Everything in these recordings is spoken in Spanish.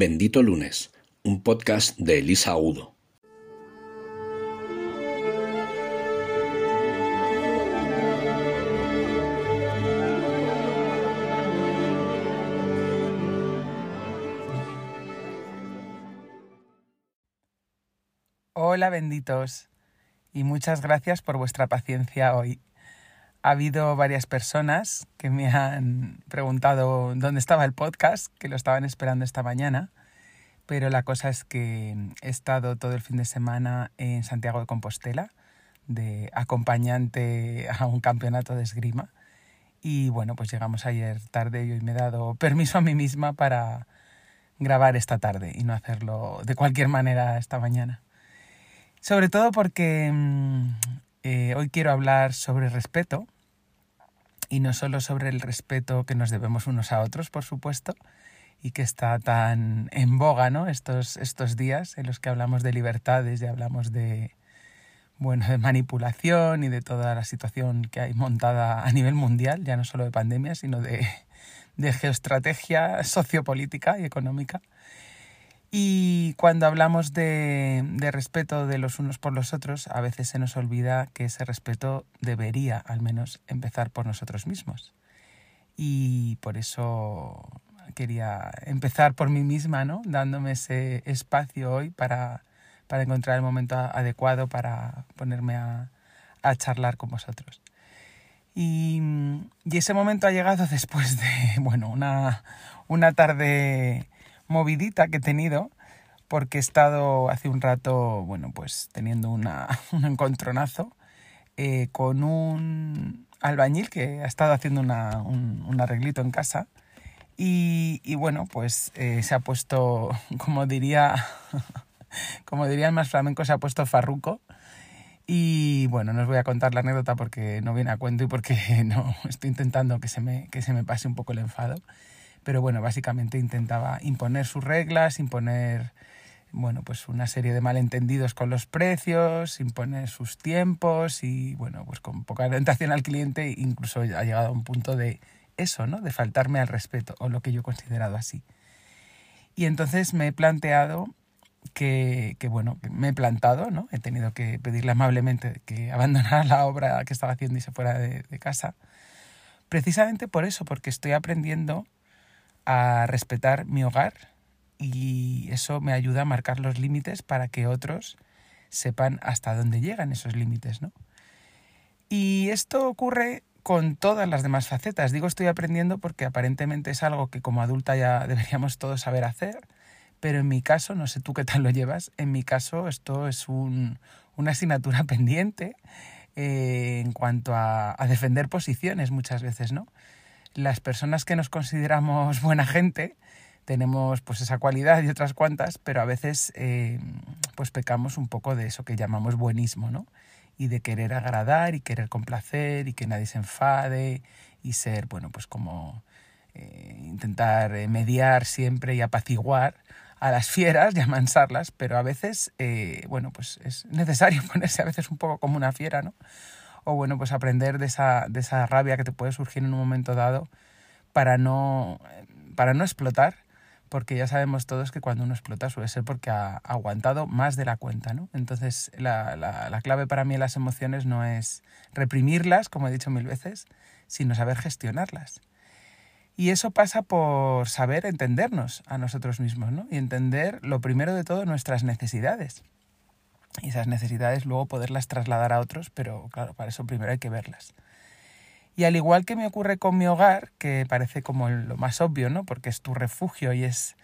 Bendito Lunes, un podcast de Elisa Udo. Hola benditos y muchas gracias por vuestra paciencia hoy. Ha habido varias personas que me han preguntado dónde estaba el podcast, que lo estaban esperando esta mañana, pero la cosa es que he estado todo el fin de semana en Santiago de Compostela, de acompañante a un campeonato de esgrima. Y bueno, pues llegamos ayer tarde y hoy me he dado permiso a mí misma para grabar esta tarde y no hacerlo de cualquier manera esta mañana. Sobre todo porque mm, eh, hoy quiero hablar sobre respeto y no solo sobre el respeto que nos debemos unos a otros, por supuesto, y que está tan en boga ¿no? estos, estos días en los que hablamos de libertades y hablamos de, bueno, de manipulación y de toda la situación que hay montada a nivel mundial, ya no solo de pandemia, sino de, de geoestrategia sociopolítica y económica. Y cuando hablamos de, de, respeto de los unos por los otros, a veces se nos olvida que ese respeto debería al menos empezar por nosotros mismos. Y por eso quería empezar por mí misma, ¿no? Dándome ese espacio hoy para, para encontrar el momento adecuado para ponerme a, a charlar con vosotros. Y, y, ese momento ha llegado después de, bueno, una, una tarde movidita que he tenido porque he estado hace un rato, bueno, pues teniendo una, un encontronazo eh, con un albañil que ha estado haciendo una, un, arreglito en casa y, y bueno, pues eh, se ha puesto, como diría, como el más flamenco, se ha puesto farruco. Y bueno, no os voy a contar la anécdota porque no viene a cuento y porque no estoy intentando que se me, que se me pase un poco el enfado pero bueno, básicamente intentaba imponer sus reglas, imponer bueno, pues una serie de malentendidos con los precios, imponer sus tiempos y bueno, pues con poca orientación al cliente incluso ha llegado a un punto de eso, ¿no? De faltarme al respeto o lo que yo he considerado así. Y entonces me he planteado que, que bueno, me he plantado, ¿no? He tenido que pedirle amablemente que abandonara la obra que estaba haciendo y se fuera de, de casa. Precisamente por eso, porque estoy aprendiendo a respetar mi hogar y eso me ayuda a marcar los límites para que otros sepan hasta dónde llegan esos límites, ¿no? Y esto ocurre con todas las demás facetas. Digo estoy aprendiendo porque aparentemente es algo que como adulta ya deberíamos todos saber hacer, pero en mi caso, no sé tú qué tal lo llevas, en mi caso esto es un, una asignatura pendiente eh, en cuanto a, a defender posiciones muchas veces, ¿no? Las personas que nos consideramos buena gente tenemos pues esa cualidad y otras cuantas, pero a veces eh, pues pecamos un poco de eso que llamamos buenismo, ¿no? Y de querer agradar y querer complacer y que nadie se enfade y ser, bueno, pues como eh, intentar eh, mediar siempre y apaciguar a las fieras y amansarlas, pero a veces, eh, bueno, pues es necesario ponerse a veces un poco como una fiera, ¿no? O bueno, pues aprender de esa, de esa rabia que te puede surgir en un momento dado para no, para no explotar, porque ya sabemos todos que cuando uno explota suele ser porque ha aguantado más de la cuenta, ¿no? Entonces la, la, la clave para mí en las emociones no es reprimirlas, como he dicho mil veces, sino saber gestionarlas. Y eso pasa por saber entendernos a nosotros mismos, ¿no? Y entender lo primero de todo nuestras necesidades y esas necesidades luego poderlas trasladar a otros, pero claro, para eso primero hay que verlas. Y al igual que me ocurre con mi hogar, que parece como lo más obvio, ¿no? Porque es tu refugio y es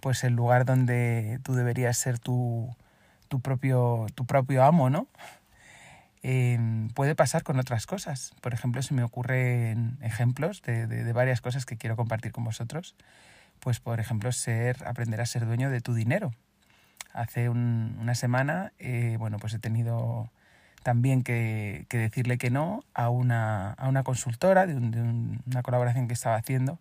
pues el lugar donde tú deberías ser tu, tu, propio, tu propio amo, ¿no? Eh, puede pasar con otras cosas. Por ejemplo, se me ocurren ejemplos de, de, de varias cosas que quiero compartir con vosotros. Pues, por ejemplo, ser, aprender a ser dueño de tu dinero hace un, una semana, eh, bueno, pues he tenido también que, decirle que no a una, a una consultora de, un, una colaboración que estaba haciendo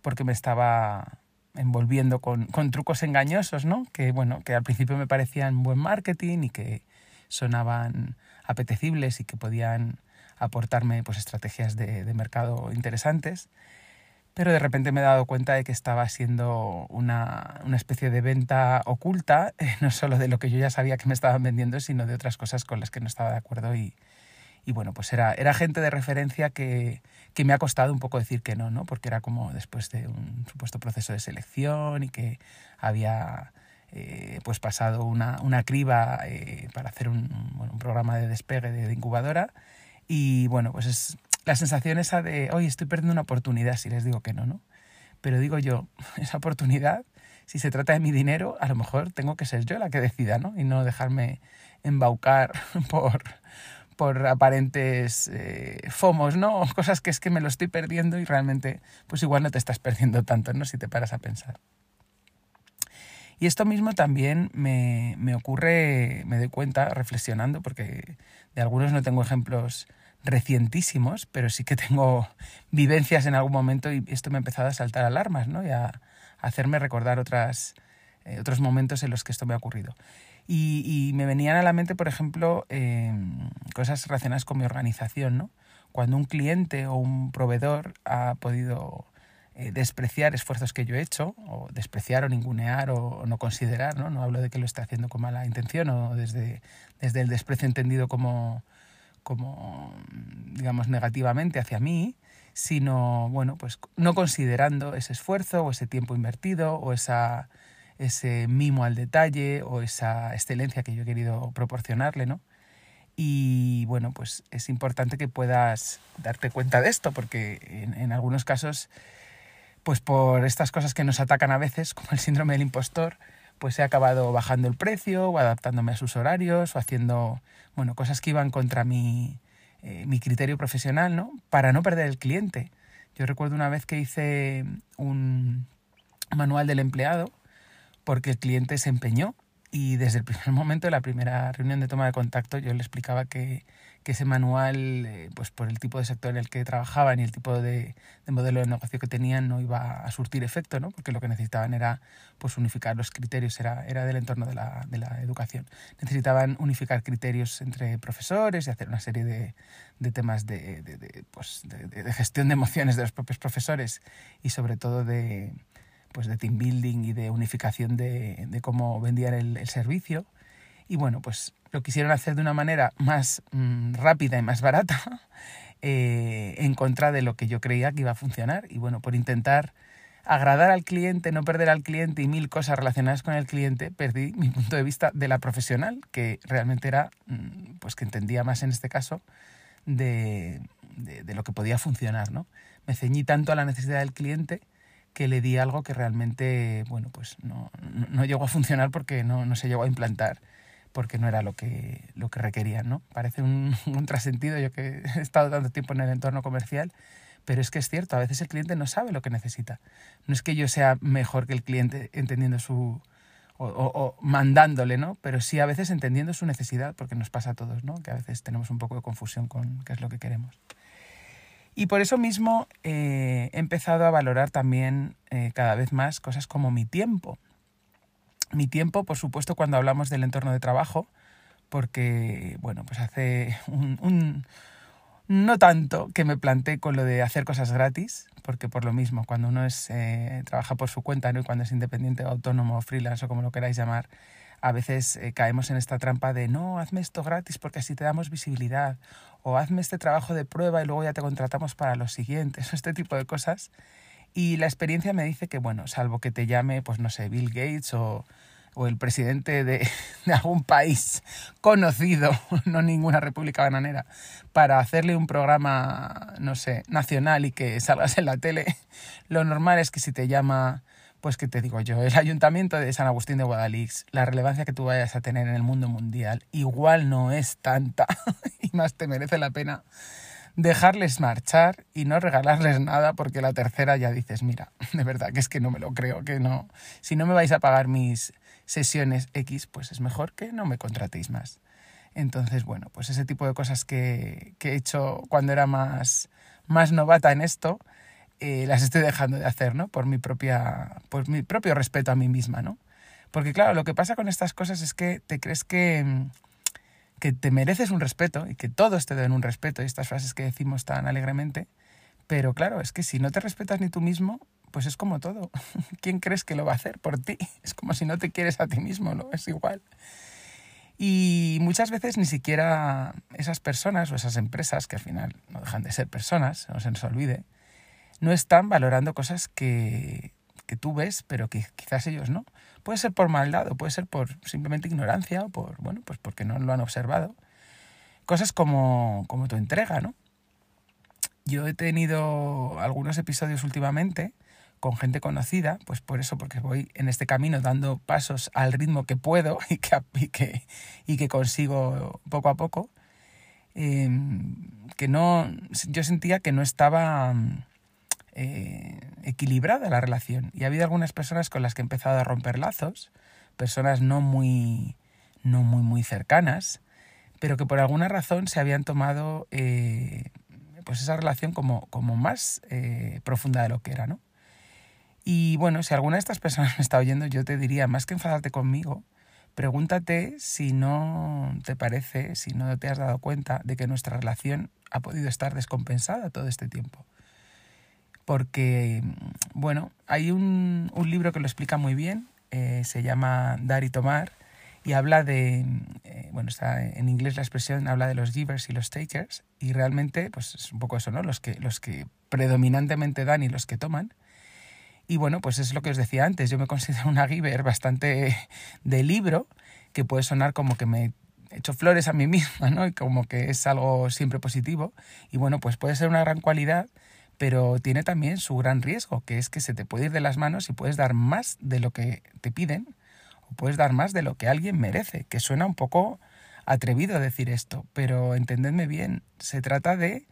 porque me estaba envolviendo con, trucos engañosos, ¿no? Que, bueno, que al principio me parecían buen marketing y que sonaban apetecibles y que podían aportarme pues, estrategias de mercado interesantes. Pero de repente me he dado cuenta de que estaba siendo una, una especie de venta oculta, no solo de lo que yo ya sabía que me estaban vendiendo, sino de otras cosas con las que no estaba de acuerdo y, y bueno, pues era, era gente de referencia que, que, me ha costado un poco decir que no, ¿no? Porque era como después de un supuesto proceso de selección y que había eh, pues pasado una, una criba eh, para hacer un, bueno, un, programa de despegue de, de, incubadora. Y bueno, pues es la sensación esa de, oye, estoy perdiendo una oportunidad si les digo que no, ¿no? Pero digo yo, esa oportunidad, si se trata de mi dinero, a lo mejor tengo que ser yo la que decida, ¿no? Y no dejarme embaucar por, por aparentes eh, fomos, ¿no? Cosas que es que me lo estoy perdiendo y realmente, pues igual no te estás perdiendo tanto, ¿no? Si te paras a pensar. Y esto mismo también me, me ocurre, me doy cuenta reflexionando, porque de algunos no tengo ejemplos recientísimos, pero sí que tengo vivencias en algún momento y esto me ha empezado a saltar alarmas, ¿no? Y a, hacerme recordar otras, eh, otros momentos en los que esto me ha ocurrido. Y, me venían a la mente, por ejemplo, eh, cosas relacionadas con mi organización, ¿no? Cuando un cliente o un proveedor ha podido eh, despreciar esfuerzos que yo he hecho, o despreciar o ningunear o, no considerar, ¿no? No hablo de que lo esté haciendo con mala intención o desde, desde el desprecio entendido como, como, digamos, negativamente hacia mí, sino, bueno, pues no considerando ese esfuerzo o ese tiempo invertido o esa ese mimo al detalle o esa excelencia que yo he querido proporcionarle, ¿no? Y bueno, pues es importante que puedas darte cuenta de esto, porque en, en, algunos casos, pues por estas cosas que nos atacan a veces, como el síndrome del impostor, pues he acabado bajando el precio o adaptándome a sus horarios o haciendo, bueno, cosas que iban contra mi, eh, mi criterio profesional, ¿no? Para no perder el cliente. Yo recuerdo una vez que hice un manual del empleado porque el cliente se empeñó y desde el primer momento de la primera reunión de toma de contacto yo le explicaba que, que ese manual, eh, pues por el tipo de sector en el que trabajaban y el tipo de, de, modelo de negocio que tenían, no iba a surtir efecto, ¿no? porque lo que necesitaban era pues, unificar los criterios, era, era del entorno de la, de la educación. Necesitaban unificar criterios entre profesores y hacer una serie de, de temas de, pues, de gestión de emociones de los propios profesores y sobre todo de pues de team building y de unificación de, de cómo vendían el, el, servicio. Y bueno, pues lo quisieron hacer de una manera más mmm, rápida y más barata, eh, en contra de lo que yo creía que iba a funcionar. Y bueno, por intentar agradar al cliente, no perder al cliente y mil cosas relacionadas con el cliente, perdí mi punto de vista de la profesional, que realmente era, mmm, pues que entendía más en este caso, de, de, de lo que podía funcionar, ¿no? Me ceñí tanto a la necesidad del cliente que le di algo que realmente, bueno, pues no, no, no llegó a funcionar porque no, no, se llegó a implantar, porque no era lo que, lo que requerían, ¿no? Parece un, contrasentido, yo que he estado tanto tiempo en el entorno comercial, pero es que es cierto, a veces el cliente no sabe lo que necesita. No es que yo sea mejor que el cliente entendiendo su... O mandándole, ¿no? Pero sí a veces entendiendo su necesidad, porque nos pasa a todos, ¿no? Que a veces tenemos un poco de confusión con qué es lo que queremos. Y por eso mismo eh, he empezado a valorar también eh, cada vez más cosas como mi tiempo. Mi tiempo, por supuesto, cuando hablamos del entorno de trabajo, porque, bueno, pues hace un, no tanto que me planteé con lo de hacer cosas gratis, porque por lo mismo, cuando uno es, eh, trabaja por su cuenta ¿no? y cuando es independiente, autónomo, freelance o como lo queráis llamar, a veces eh, caemos en esta trampa de no, hazme esto gratis porque así te damos visibilidad, o hazme este trabajo de prueba y luego ya te contratamos para los siguientes, este tipo de cosas. Y la experiencia me dice que, bueno, salvo que te llame, pues no sé, Bill Gates o, o el presidente de, de, algún país conocido, no ninguna república bananera, para hacerle un programa, no sé, nacional y que salgas en la tele, lo normal es que si te llama pues que te digo yo, el ayuntamiento de San Agustín de Guadalix, la relevancia que tú vayas a tener en el mundo mundial, igual no es tanta y más te merece la pena dejarles marchar y no regalarles nada porque la tercera ya dices, mira, de verdad que es que no me lo creo, que no, si no me vais a pagar mis sesiones X, pues es mejor que no me contratéis más. Entonces, bueno, pues ese tipo de cosas que, que he hecho cuando era más, más novata en esto, eh, las estoy dejando de hacer, ¿no? Por mi, propia, por mi propio respeto a mí misma, ¿no? Porque claro, lo que pasa con estas cosas es que te crees que, que te mereces un respeto y que todos te den un respeto y estas frases que decimos tan alegremente, Pero claro, es que si no te respetas ni tú mismo, pues es como todo. ¿Quién crees que lo va a hacer por ti? Es como si no te quieres a ti mismo, ¿no? Es igual. Y muchas veces ni siquiera esas personas o esas empresas, que al final no dejan de ser personas, no se nos olvide, no están valorando cosas que, que tú ves, pero que quizás ellos no. Puede ser por maldad o puede ser por simplemente ignorancia o por, bueno, pues porque no lo han observado. Cosas como, como tu entrega, ¿no? Yo he tenido algunos episodios últimamente con gente conocida, pues por eso, porque voy en este camino dando pasos al ritmo que puedo y que, y que, consigo poco a poco, em, que no, yo sentía que no estaba eh, equilibrada la relación. Y ha habido algunas personas con las que he empezado a romper lazos, personas no muy, no muy, muy cercanas, pero que por alguna razón se habían tomado eh, pues esa relación como, como más eh, profunda de lo que era, ¿no? Y bueno, si alguna de estas personas me está oyendo, yo te diría, más que enfadarte conmigo, pregúntate si no te parece, si no te has dado cuenta de que nuestra relación ha podido estar descompensada todo este tiempo. Porque, bueno, hay un, un libro que lo explica muy bien, eh, se llama Dar y Tomar, y habla de, eh, bueno, está en inglés la expresión, habla de los givers y los takers, y realmente, pues es un poco eso, ¿no? Los que, los que predominantemente dan y los que toman. Y bueno, pues es lo que os decía antes, yo me considero una giver bastante de libro, que puede sonar como que me he hecho flores a mí misma, ¿no? Y como que es algo siempre positivo. Y bueno, pues puede ser una gran cualidad, pero tiene también su gran riesgo, que es que se te puede ir de las manos y puedes dar más de lo que te piden o puedes dar más de lo que alguien merece, que suena un poco atrevido decir esto, pero entendedme bien, se trata de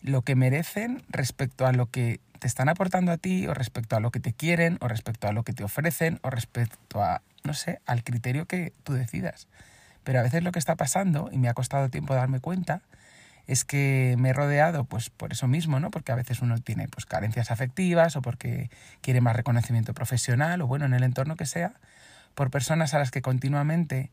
lo que merecen respecto a lo que te están aportando a ti o respecto a lo que te quieren o respecto a lo que te ofrecen o respecto a, no sé, al criterio que tú decidas. Pero a veces lo que está pasando, y me ha costado tiempo darme cuenta, es que me he rodeado pues por eso mismo, ¿no? Porque a veces uno tiene pues carencias afectivas o porque quiere más reconocimiento profesional o bueno, en el entorno que sea, por personas a las que continuamente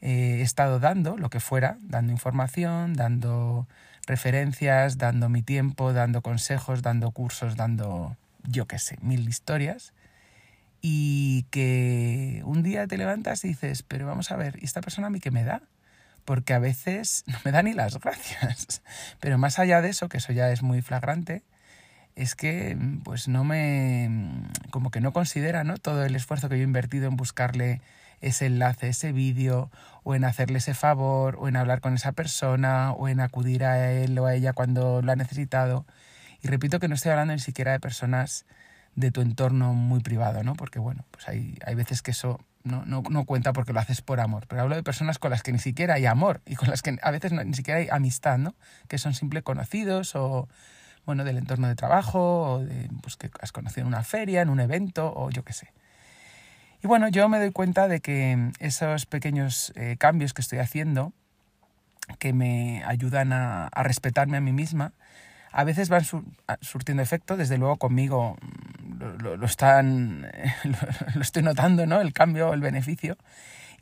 eh, he estado dando lo que fuera, dando información, dando referencias, dando mi tiempo, dando consejos, dando cursos, dando, yo qué sé, mil historias. Y que un día te levantas y dices, pero vamos a ver, ¿y esta persona a mí qué me da? Porque a veces no me da ni las gracias. Pero más allá de eso, que eso ya es muy flagrante, es que pues no me como que no considera ¿no? todo el esfuerzo que yo he invertido en buscarle ese enlace, ese vídeo, o en hacerle ese favor, o en hablar con esa persona, o en acudir a él o a ella cuando lo ha necesitado. Y repito que no estoy hablando ni siquiera de personas de tu entorno muy privado, ¿no? Porque bueno, pues hay, hay veces que eso no, no, no, cuenta porque lo haces por amor, pero hablo de personas con las que ni siquiera hay amor y con las que a veces ni siquiera hay amistad, ¿no? Que son simples conocidos o, bueno, del entorno de trabajo o de, pues que has conocido en una feria, en un evento o yo qué sé. Y bueno, yo me doy cuenta de que esos pequeños eh, cambios que estoy haciendo, que me ayudan a, respetarme a mí misma, a veces van surtiendo efecto, desde luego conmigo mm, lo, están, lo, estoy notando, ¿no? El cambio, el beneficio.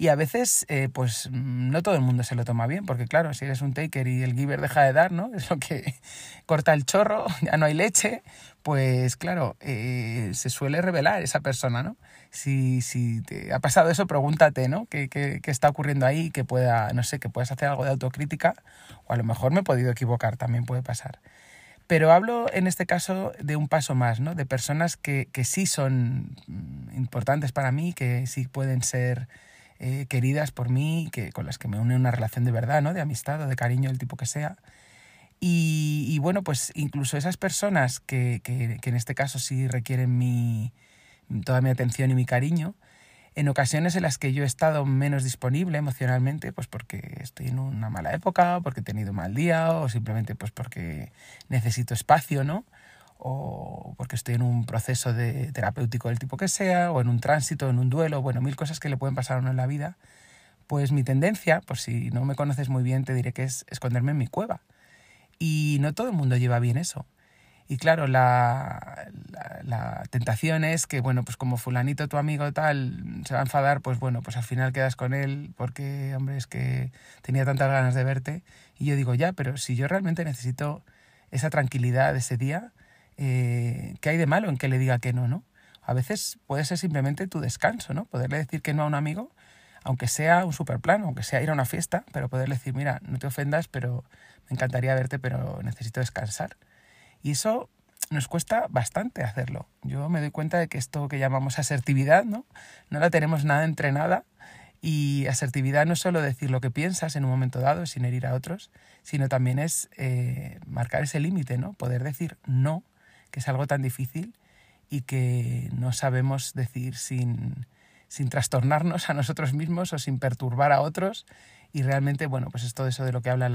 Y a veces, eh, pues mm, no todo el mundo se lo toma bien, porque claro, si eres un taker y el giver deja de dar, ¿no? Es lo que corta el chorro, ya no hay leche, pues claro, eh, se suele revelar esa persona, ¿no? Si, si te ha pasado eso, pregúntate, ¿no? ¿Qué, qué, qué está ocurriendo ahí? Que pueda, no sé, que puedas hacer algo de autocrítica, o a lo mejor me he podido equivocar, también puede pasar. Pero hablo en este caso de un paso más, ¿no? De personas que, que sí son mm, importantes para mí, que sí pueden ser eh, queridas por mí, que, con las que me une una relación de verdad, ¿no? De amistad o de cariño, del tipo que sea y, bueno, pues incluso esas personas que, que, en este caso sí requieren mi, toda mi atención y mi cariño, en ocasiones en las que yo he estado menos disponible emocionalmente, pues porque estoy en una mala época, porque he tenido mal día, o simplemente pues porque necesito espacio, ¿no? O porque estoy en un proceso de terapéutico del tipo que sea, o en un tránsito, en un duelo, bueno, mil cosas que le pueden pasar a uno en la vida. Pues mi tendencia, por si no me conoces muy bien, te diré que es esconderme en mi cueva y no todo el mundo lleva bien eso. Y claro, la, la, tentación es que, bueno, pues como fulanito, tu amigo tal, se va a enfadar, pues bueno, pues al final quedas con él porque, hombre, es que tenía tantas ganas de verte. Y yo digo, ya, pero si yo realmente necesito esa tranquilidad de ese día, eh, ¿qué hay de malo en que le diga que no, no? A veces puede ser simplemente tu descanso, ¿no? Poderle decir que no a un amigo, aunque sea un superplano, aunque sea ir a una fiesta, pero poderle decir, mira, no te ofendas, pero me encantaría verte, pero necesito descansar. Y eso nos cuesta bastante hacerlo. Yo me doy cuenta de que esto que llamamos asertividad, ¿no? No la tenemos nada entrenada y asertividad no es solo decir lo que piensas en un momento dado sin herir a otros, sino también es eh, marcar ese límite, ¿no? Poder decir no, que es algo tan difícil y que no sabemos decir sin, sin trastornarnos a nosotros mismos o sin perturbar a otros. Y realmente, bueno, pues es todo eso de lo que habla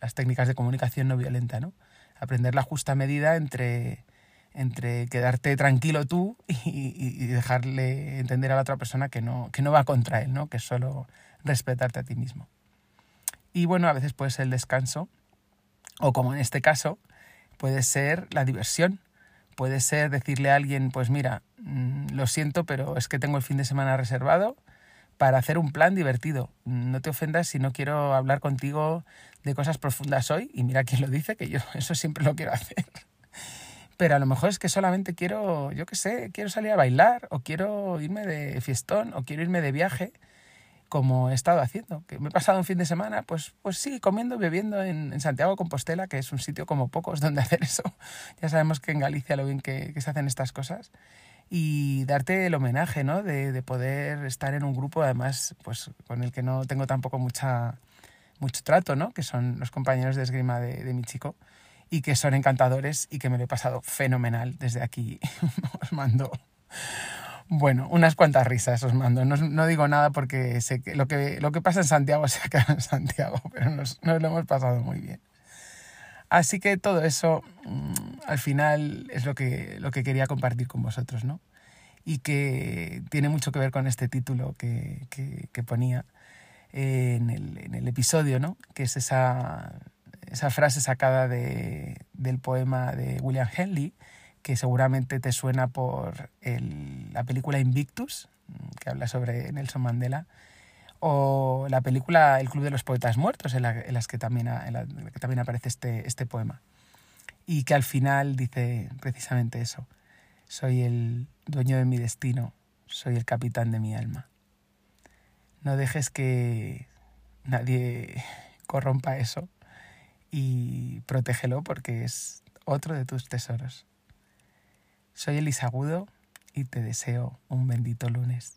las técnicas de comunicación no violenta, ¿no? Aprender la justa medida entre, entre quedarte tranquilo tú y, dejarle entender a la otra persona que no, que no va contra él, ¿no? que es solo respetarte a ti mismo. Y bueno, a veces puede ser el descanso, o como en este caso, puede ser la diversión. Puede ser decirle a alguien, pues mira, mm, lo siento, pero es que tengo el fin de semana reservado para hacer un plan divertido. No te ofendas si no quiero hablar contigo de cosas profundas hoy, y mira quién lo dice, que yo eso siempre lo quiero hacer pero a lo mejor es que solamente quiero, yo qué sé, quiero salir a bailar o quiero irme de fiestón o quiero irme de viaje como he estado haciendo. Que me he pasado un fin de semana, pues, pues sí, comiendo y bebiendo en, Santiago de Compostela, que es un sitio como pocos donde hacer eso. Ya sabemos que en Galicia lo bien que, se hacen estas cosas. Y darte el homenaje, ¿no? De, de, poder estar en un grupo, además, pues con el que no tengo tampoco mucha, mucho trato, ¿no? Que son los compañeros de esgrima de, de mi chico y que son encantadores y que me lo he pasado fenomenal desde aquí. os mando, bueno, unas cuantas risas os mando. No, digo nada porque sé que lo, que lo que pasa en Santiago se acaba en Santiago, pero nos, lo hemos pasado muy bien. Así que todo eso mm, al final es lo que, lo que quería compartir con vosotros, ¿no? Y que tiene mucho que ver con este título que, que, ponía en el, en el episodio, ¿no? Que es esa esa frase sacada de, del poema de William Henley, que seguramente te suena por la película Invictus, que habla sobre Nelson Mandela, o la película El Club de los Poetas Muertos, en, las que también, en que también aparece este, este poema. Y que al final dice precisamente eso, soy el dueño de mi destino, soy el capitán de mi alma. No dejes que nadie corrompa eso y protégelo porque es otro de tus tesoros. Soy Elisagudo y te deseo un bendito lunes.